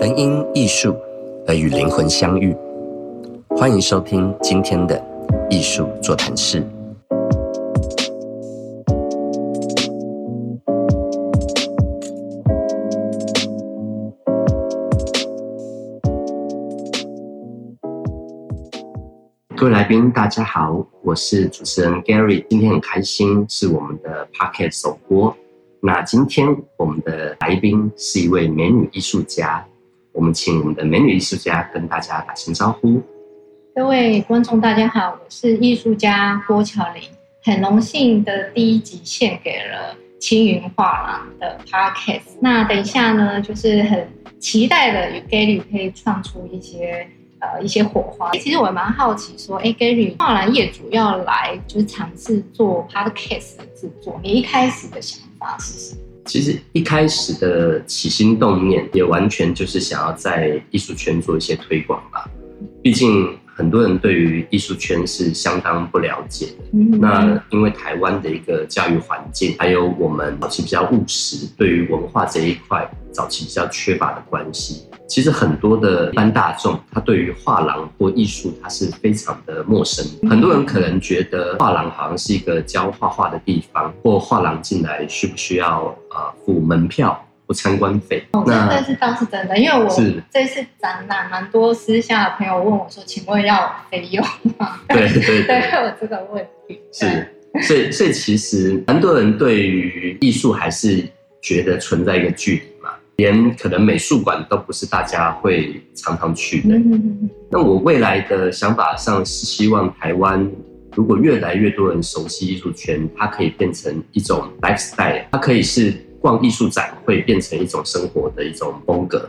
能因艺术而与灵魂相遇。欢迎收听今天的艺术座谈室。各位来宾，大家好，我是主持人 Gary。今天很开心，是我们的 Pocket 首播。那今天我们的来宾是一位美女艺术家，我们请我们的美女艺术家跟大家打声招呼。各位观众，大家好，我是艺术家郭巧玲，很荣幸的第一集献给了青云画廊的 Pocket。那等一下呢，就是很期待的与 Gary 可以创出一些。呃，一些火花。其实我蛮好奇，说，哎，Gary 画廊业主要来就是尝试做 Podcast 的制作，你一开始的想法是什么？其实一开始的起心动念，也完全就是想要在艺术圈做一些推广吧。毕竟很多人对于艺术圈是相当不了解的。那因为台湾的一个教育环境，还有我们早期比较务实，对于文化这一块早期比较缺乏的关系。其实很多的一般大众，他对于画廊或艺术，他是非常的陌生。很多人可能觉得画廊好像是一个教画画的地方，或画廊进来需不需要呃付门票或参观费？哦，这是倒是真的，因为我这次展览蛮多私下的朋友问我说：“请问要费用吗？”对 对对，有这个问题。是，所以所以其实蛮多人对于艺术还是觉得存在一个距离嘛。连可能美术馆都不是大家会常常去的。那我未来的想法上是希望台湾，如果越来越多人熟悉艺术圈，它可以变成一种 lifestyle，它可以是逛艺术展会变成一种生活的一种风格。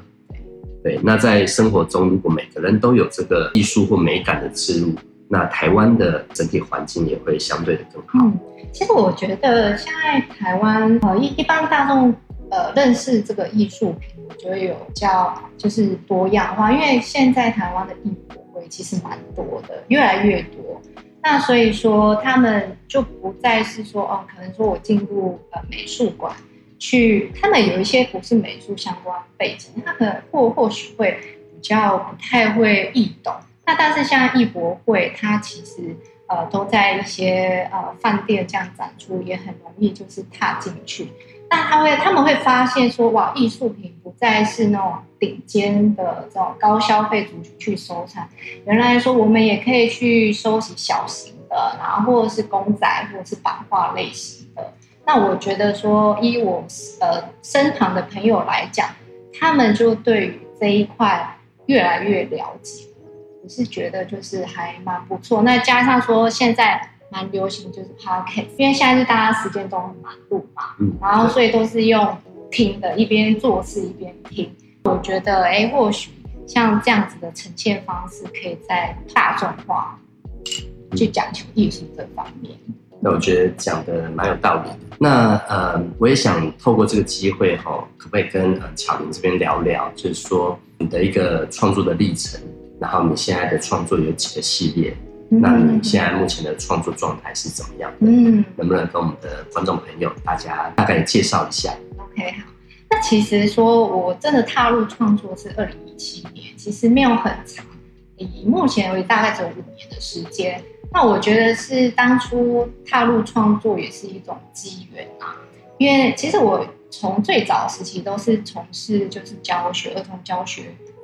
对，那在生活中，如果每个人都有这个艺术或美感的植入，那台湾的整体环境也会相对的更好。嗯，其实我觉得现在台湾呃一一般大众。呃，认识这个艺术品，我觉得有较就是多样化，因为现在台湾的艺博会其实蛮多的，越来越多。那所以说，他们就不再是说，哦，可能说我进入呃美术馆去，他们有一些不是美术相关背景，他可能或或许会比较不太会易懂。那但是像艺博会，它其实呃都在一些呃饭店这样展出，也很容易就是踏进去。那他会，他们会发现说，哇，艺术品不再是那种顶尖的这种高消费族群去收藏，原来说我们也可以去收集小型的，然后或者是公仔，或者是版画类型的。那我觉得说，依我呃身旁的朋友来讲，他们就对于这一块越来越了解，我是觉得就是还蛮不错。那加上说现在。蛮流行就是 podcast，因为现在是大家时间都很忙碌嘛，嗯，然后所以都是用听的，一边做事一边听。我觉得，哎，或许像这样子的呈现方式，可以在大众化去讲求艺术这方面。那我觉得讲的蛮有道理的。那呃，我也想透过这个机会哈，可不可以跟呃巧玲这边聊聊，就是说你的一个创作的历程，然后你现在的创作有几个系列？那你现在目前的创作状态是怎么样的？嗯，能不能跟我们的观众朋友大家大概介绍一下？OK，好。那其实说我真的踏入创作是二零一七年，其实没有很长，以目前为大概只有五年的时间。那我觉得是当初踏入创作也是一种机缘啊，因为其实我从最早时期都是从事就是教学儿童教学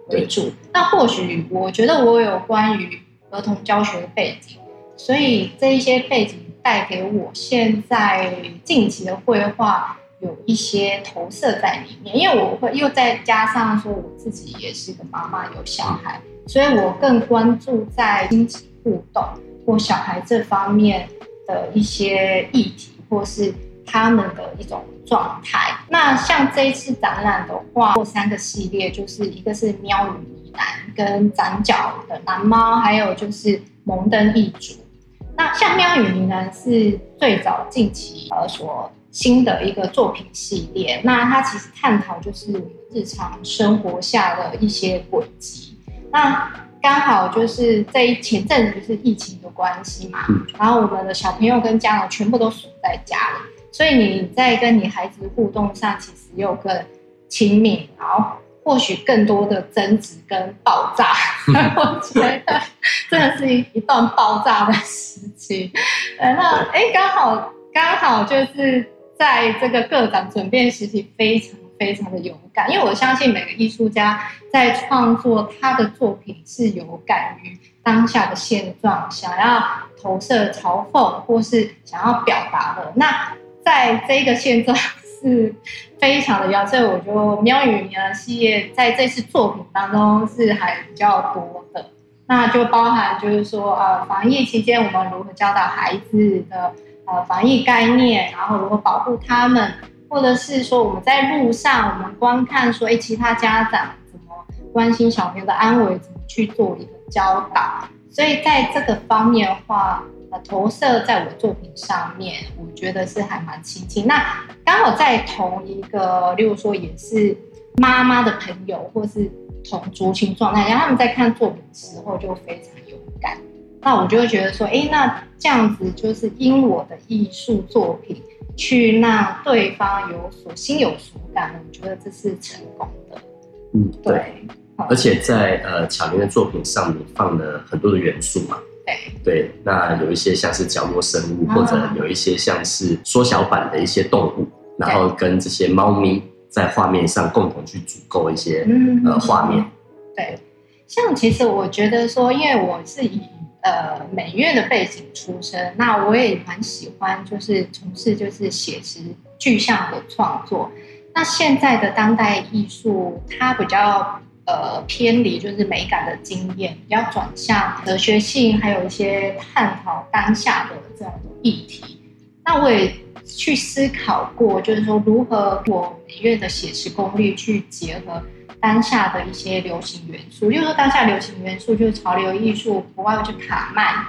为主。那或许我觉得我有关于儿童教学的背景，所以这一些背景带给我现在近期的绘画有一些投射在里面。因为我会又再加上说我自己也是个妈妈，有小孩，所以我更关注在亲子互动或小孩这方面的一些议题，或是他们的一种状态。那像这一次展览的话，或三个系列，就是一个是喵与男。跟展角的蓝猫，还有就是蒙登一族。那像喵与呢喃是最早近期呃所新的一个作品系列。那它其实探讨就是日常生活下的一些轨迹。那刚好就是这一前阵子是疫情的关系嘛，然后我们的小朋友跟家长全部都锁在家里，所以你在跟你孩子互动上其实又更亲密，然后。或许更多的争执跟爆炸。我觉得真的是一一段爆炸的时期。呃，那哎，刚好刚好就是在这个个展转变时期，非常非常的勇敢，因为我相信每个艺术家在创作他的作品是有感于当下的现状，想要投射嘲讽或是想要表达的。那在这个现状。是非常的要，所以我觉得喵语呢系列在这次作品当中是还比较多的。那就包含就是说，呃，防疫期间我们如何教导孩子的呃防疫概念，然后如何保护他们，或者是说我们在路上我们观看说，哎，其他家长怎么关心小朋友的安危，怎么去做一个教导。所以在这个方面的话。呃，投射在我作品上面，我觉得是还蛮亲近。那刚好在同一个，例如说也是妈妈的朋友，或是同族群状态下，他们在看作品的时候就非常有感。那我就会觉得说，哎，那这样子就是因我的艺术作品去让对方有所心有所感，我觉得这是成功的。嗯，对。而且在呃巧玲的作品上，你放了很多的元素嘛。对，那有一些像是角落生物，或者有一些像是缩小版的一些动物，然后跟这些猫咪在画面上共同去组构一些呃画面。对，像其实我觉得说，因为我是以呃美院的背景出身，那我也蛮喜欢就是从事就是写实具象的创作。那现在的当代艺术，它比较。呃，偏离就是美感的经验，比较转向哲学性，还有一些探讨当下的这样的议题。那我也去思考过，就是说如何我美院的写实功力去结合当下的一些流行元素。就是说当下流行元素就是潮流艺术，不外乎就卡曼，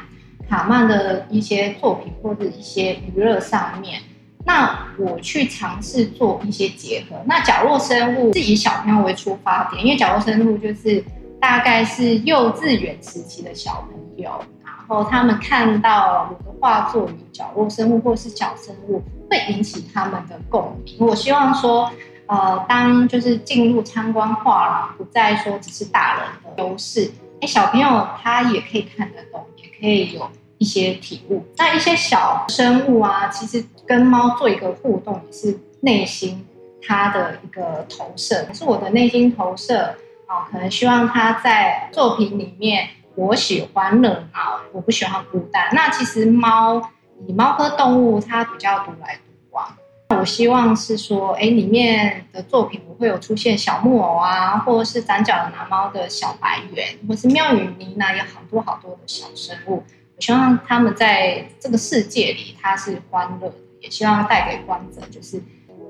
卡曼的一些作品或者一些娱乐上面。那我去尝试做一些结合。那角落生物是以小朋友为出发点，因为角落生物就是大概是幼稚园时期的小朋友，然后他们看到我的画作有角落生物或是小生物，会引起他们的共鸣。我希望说，呃，当就是进入参观画廊，不再说只是大人的优势，哎，小朋友他也可以看得懂，也可以有一些体悟。那一些小生物啊，其实。跟猫做一个互动，也是内心它的一个投射，可是我的内心投射啊。可能希望它在作品里面，我喜欢热闹，我不喜欢孤单。那其实猫，以猫科动物，它比较独来独。我希望是说，哎，里面的作品不会有出现小木偶啊，或者是长角的蓝猫的小白猿，或是妙语呢喃有好多好多的小生物。我希望他们在这个世界里，它是欢乐的。也希望带给观者就是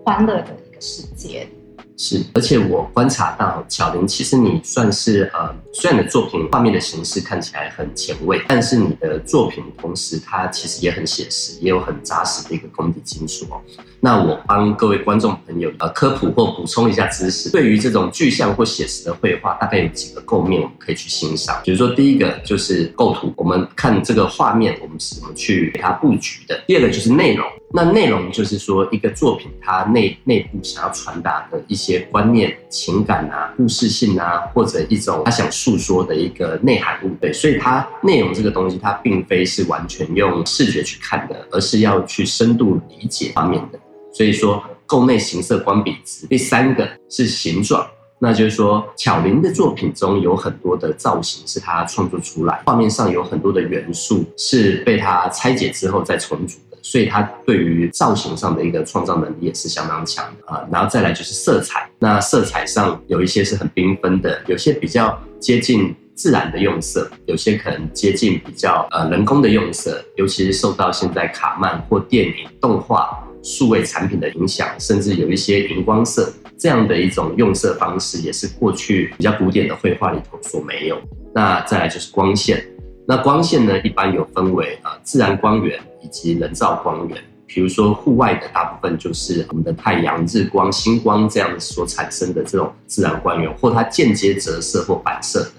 欢乐的一个世界。是，而且我观察到巧玲，其实你算是呃，虽然你的作品画面的形式看起来很前卫，但是你的作品同时它其实也很写实，也有很扎实的一个功底基础哦。那我帮各位观众朋友呃科普或补充一下知识，对于这种具象或写实的绘画，大概有几个构面我们可以去欣赏。比如说第一个就是构图，我们看这个画面，我们是怎么去给它布局的；第二个就是内容。那内容就是说，一个作品它内内部想要传达的一些观念、情感啊、故事性啊，或者一种他想诉说的一个内涵物，对。所以它内容这个东西，它并非是完全用视觉去看的，而是要去深度理解画面的。所以说，构内形色观笔直。第三个是形状，那就是说，巧玲的作品中有很多的造型是他创作出来，画面上有很多的元素是被他拆解之后再重组的。所以她对于造型上的一个创造能力也是相当强的啊，然后再来就是色彩，那色彩上有一些是很缤纷的，有些比较接近自然的用色，有些可能接近比较呃人工的用色，尤其是受到现在卡漫或电影、动画、数位产品的影响，甚至有一些荧光色这样的一种用色方式，也是过去比较古典的绘画里头所没有。那再来就是光线。那光线呢，一般有分为呃自然光源以及人造光源。比如说户外的大部分就是我们的太阳、日光、星光这样所产生的这种自然光源，或它间接折射或反射的。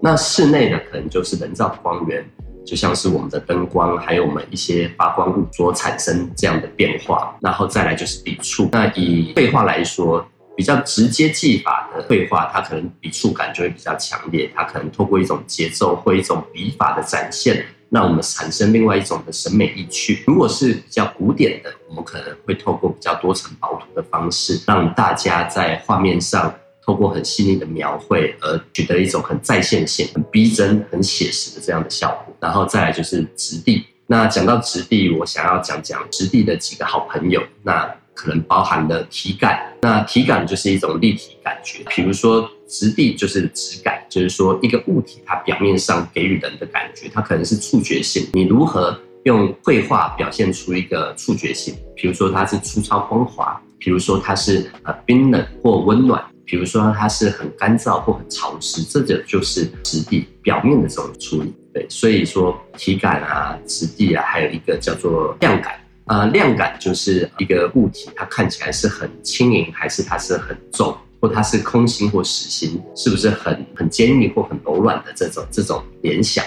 那室内的可能就是人造光源，就像是我们的灯光，还有我们一些发光物所产生这样的变化。然后再来就是笔触。那以绘画来说。比较直接技法的绘画，它可能笔触感就会比较强烈，它可能透过一种节奏或一种笔法的展现，让我们产生另外一种的审美意趣。如果是比较古典的，我们可能会透过比较多层薄涂的方式，让大家在画面上透过很细腻的描绘而取得一种很在线性、很逼真、很写实的这样的效果。然后再来就是质地。那讲到质地，我想要讲讲质地的几个好朋友。那可能包含了体感，那体感就是一种立体感觉。比如说质地就是质感，就是说一个物体它表面上给予人的感觉，它可能是触觉性。你如何用绘画表现出一个触觉性？比如说它是粗糙光滑，比如说它是呃冰冷或温暖，比如说它是很干燥或很潮湿，这个就是质地表面的这种处理。对，所以说体感啊、质地啊，还有一个叫做亮感。呃，亮感就是一个物体，它看起来是很轻盈，还是它是很重，或它是空心或实心，是不是很很坚硬或很柔软的这种这种联想，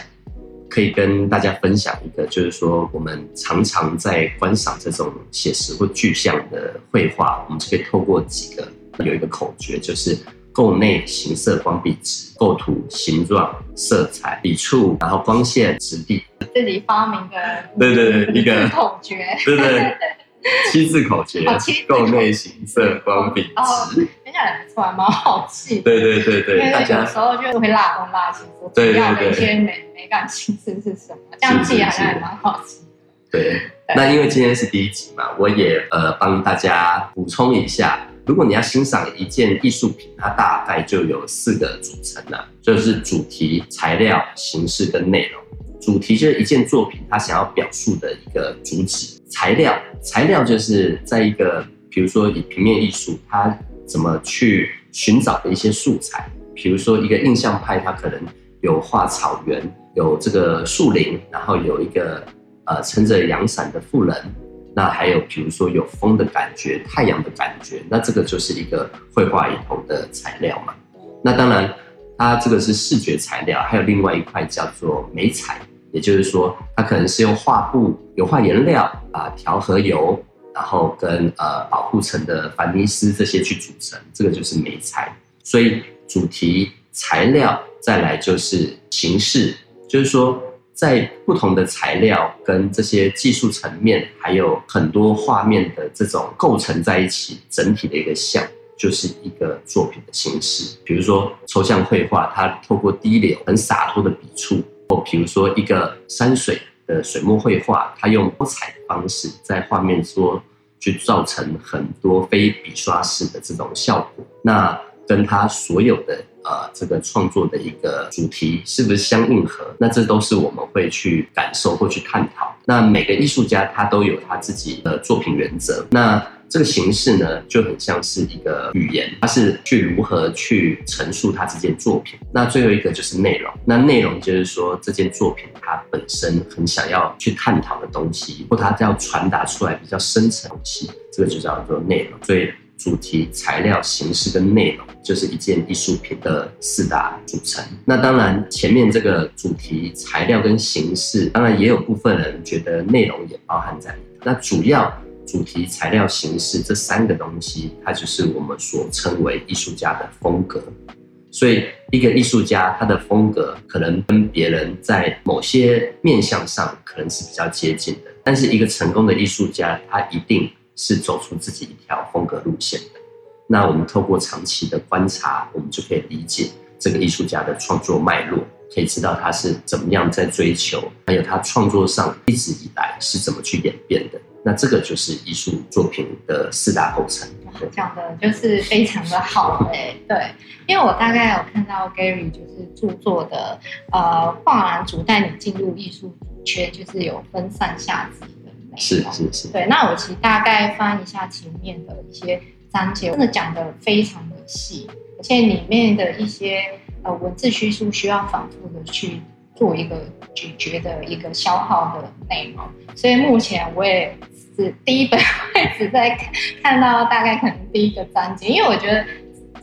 可以跟大家分享一个，就是说我们常常在观赏这种写实或具象的绘画，我们就可以透过几个有一个口诀，就是构内形色光比值，构图形状色彩笔触，然后光线质地。自己发明的，对对对，一个口诀，对对，七字口诀，构内形色光笔直，听起来不错，蛮好记。对对对对，大家有时候就会拉东拉西，说主要的一些美美感形式是什么，这样记好像也蛮好记。对，那因为今天是第一集嘛，我也呃帮大家补充一下，如果你要欣赏一件艺术品，它大概就有四个组成了，就是主题、材料、形式跟内容。主题就是一件作品，它想要表述的一个主旨。材料，材料就是在一个，比如说以平面艺术，它怎么去寻找的一些素材。比如说一个印象派，它可能有画草原，有这个树林，然后有一个呃撑着阳伞的妇人。那还有比如说有风的感觉，太阳的感觉，那这个就是一个绘画里头的材料嘛。那当然，它这个是视觉材料，还有另外一块叫做美彩。也就是说，它可能是用画布、油画颜料啊、调和油，然后跟呃保护层的凡尼斯这些去组成，这个就是美材。所以主题、材料，再来就是形式，就是说在不同的材料跟这些技术层面，还有很多画面的这种构成在一起，整体的一个像，就是一个作品的形式。比如说抽象绘画，它透过滴流很洒脱的笔触。或比如说一个山水的水墨绘画，它用多彩的方式在画面说去造成很多非笔刷式的这种效果，那跟它所有的呃这个创作的一个主题是不是相应合？那这都是我们会去感受或去探讨。那每个艺术家他都有他自己的作品原则。那这个形式呢，就很像是一个语言，它是去如何去陈述他这件作品。那最后一个就是内容，那内容就是说这件作品它本身很想要去探讨的东西，或它要传达出来比较深层东西，这个就叫做内容。所以主题、材料、形式跟内容，就是一件艺术品的四大组成。那当然前面这个主题、材料跟形式，当然也有部分人觉得内容也包含在里那主要。主题、材料、形式这三个东西，它就是我们所称为艺术家的风格。所以，一个艺术家他的风格可能跟别人在某些面向上可能是比较接近的，但是一个成功的艺术家，他一定是走出自己一条风格路线的。那我们透过长期的观察，我们就可以理解这个艺术家的创作脉络，可以知道他是怎么样在追求，还有他创作上一直以来是怎么去演变的。那这个就是艺术作品的四大构成。讲的就是非常的好哎，对，因为我大概有看到 Gary 就是著作的呃画廊主带你进入艺术圈，就是有分上下级内容。是是是。对，那我其实大概翻一下前面的一些章节，真的讲的非常的细，而且里面的一些呃文字叙述需要反复的去做一个咀嚼的一个消耗的内容，所以目前我也。是第一本会只在看到大概可能第一个章节，因为我觉得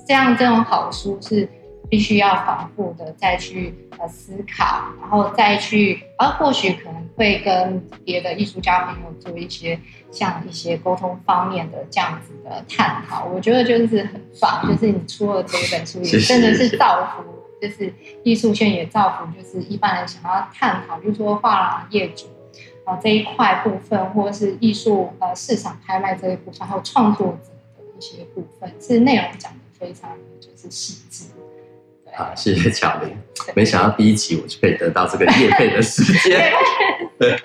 这样这种好书是必须要反复的再去呃思考，然后再去，啊或许可能会跟别的艺术家朋友做一些像一些沟通方面的这样子的探讨。我觉得就是很棒，就是你出了这一本书也真的是造福，就是艺术圈也造福，就是一般人想要探讨，就是说画廊业主啊这一块部分，或者是艺术呃市场拍卖这一部分，还有创作者的一些部分，是内容讲的非常就是细致。好，谢谢巧玲。没想到第一集我就可以得到这个夜配的时间。对，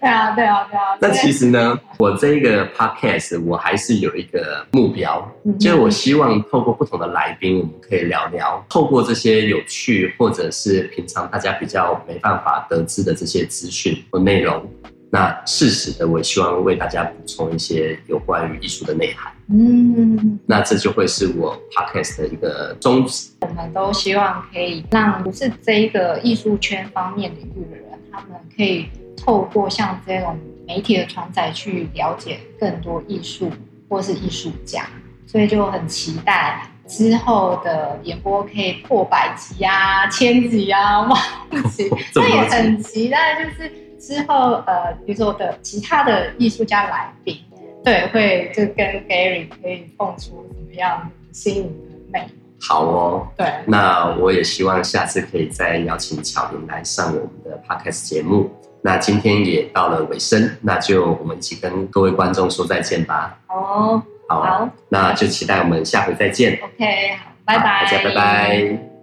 对啊，对啊，对啊。那其实呢，我这一个 podcast 我还是有一个目标，就是我希望透过不同的来宾，我们可以聊聊，透过这些有趣或者是平常大家比较没办法得知的这些资讯或内容。那适时的，我希望为大家补充一些有关于艺术的内涵。嗯，那这就会是我 podcast 的一个宗旨。我们都希望可以让不是这一个艺术圈方面领域的人，他们可以透过像这种媒体的传载去了解更多艺术或是艺术家。所以就很期待之后的演播可以破百集啊、千集啊、万 集。那也很期待，就是。之后，呃，比如说的其他的艺术家来宾，对，会就跟 Gary 可以蹦出什么样新颖的美。好哦，对，那我也希望下次可以再邀请巧玲来上我们的 Podcast 节目。那今天也到了尾声，那就我们一起跟各位观众说再见吧。好，好，那就期待我们下回再见。OK，好，拜拜，大家拜拜。